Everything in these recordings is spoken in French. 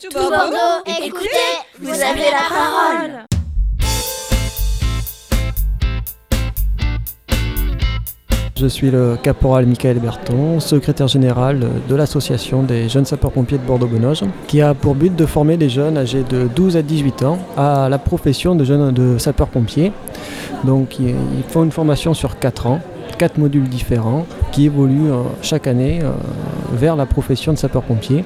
Tout Bordeaux, écoutez, vous avez la parole. Je suis le caporal Michael Berton, secrétaire général de l'association des jeunes sapeurs-pompiers de Bordeaux-Benoge, qui a pour but de former des jeunes âgés de 12 à 18 ans à la profession de jeunes de sapeurs-pompiers. Donc ils font une formation sur 4 ans, 4 modules différents qui évoluent euh, chaque année euh, vers la profession de sapeur-pompier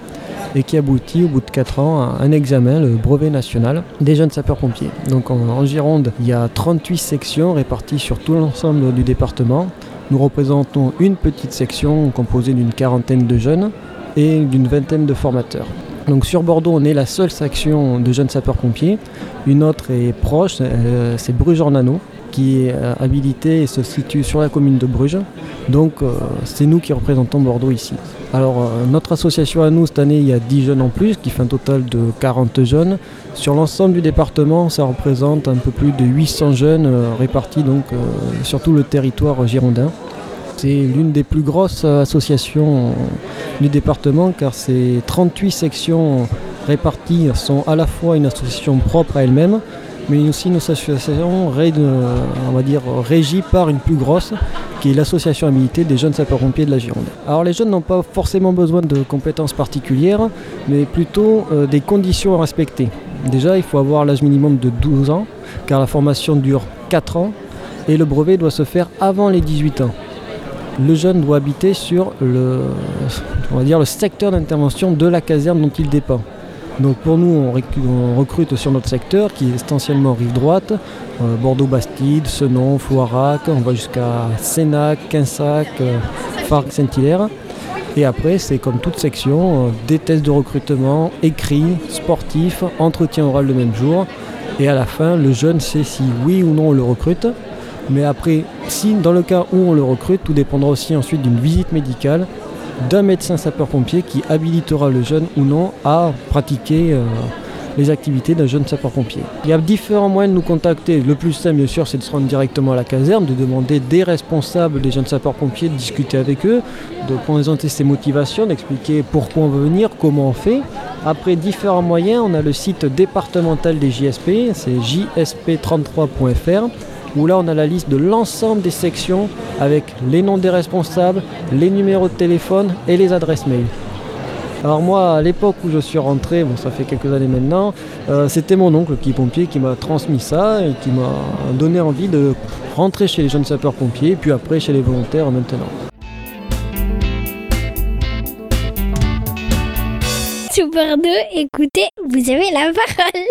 et qui aboutit au bout de 4 ans à un examen, le brevet national des jeunes sapeurs-pompiers. Donc en, Gironde, il y a 38 sections réparties sur tout l'ensemble du département. Nous représentons une petite section composée d'une quarantaine de jeunes et d'une vingtaine de formateurs. Donc sur Bordeaux, on est la seule section de jeunes sapeurs-pompiers. Une autre est proche, euh, c'est Bruges-en-Nano, qui est euh, habilité et se situe sur la commune de Bruges. Donc euh, c'est nous qui représentons Bordeaux ici. Alors euh, notre association à nous, cette année, il y a 10 jeunes en plus, qui fait un total de 40 jeunes. Sur l'ensemble du département, ça représente un peu plus de 800 jeunes euh, répartis donc, euh, sur tout le territoire girondin. C'est l'une des plus grosses associations du département car ces 38 sections réparties sont à la fois une association propre à elle-même, mais aussi une association ré- par une plus grosse qui est l'association habilitée des jeunes sapeurs-pompiers de la Gironde. Alors les jeunes n'ont pas forcément besoin de compétences particulières, mais plutôt euh, des conditions à respecter. Déjà, il faut avoir l'âge minimum de 12 ans, car la formation dure 4 ans, et le brevet doit se faire avant les 18 ans. Le jeune doit habiter sur le, on va dire, le secteur d'intervention de la caserne dont il dépend. Donc pour nous, on, recrute sur notre secteur qui est essentiellement rive droite, euh, Bordeaux-Bastide, Senon, Floirac, on va jusqu'à Sénac, Quinsac, euh, Farc, Saint-Hilaire. Et après, c'est comme toute section, euh, des tests de recrutement, écrits, sportifs, entretien oral le même jour. Et à la fin, le jeune sait si oui ou non on le recrute. Mais après, si dans le cas où on le recrute, tout dépendra aussi ensuite d'une visite médicale d'un médecin sapeur-pompier qui habilitera le jeune ou non à pratiquer euh, les activités d'un jeune sapeur-pompier. Il y a différents moyens de nous contacter. Le plus simple, bien sûr, c'est de se rendre directement à la caserne, de demander des responsables des jeunes sapeurs-pompiers, de discuter avec eux, de présenter ses motivations, d'expliquer pourquoi on veut venir, comment on fait. Après différents moyens, on a le site départemental des JSP, c'est jsp33.fr où là on a la liste de l'ensemble des sections avec les noms des responsables, les numéros de téléphone et les adresses mail. Alors moi, à l'époque où je suis rentré, bon ça fait quelques années maintenant, euh, c'était mon oncle qui est pompier qui m'a transmis ça et qui m'a donné envie de rentrer chez les jeunes sapeurs-pompiers, puis après chez les volontaires maintenant. Tout Bordeaux, écoutez, vous avez la parole.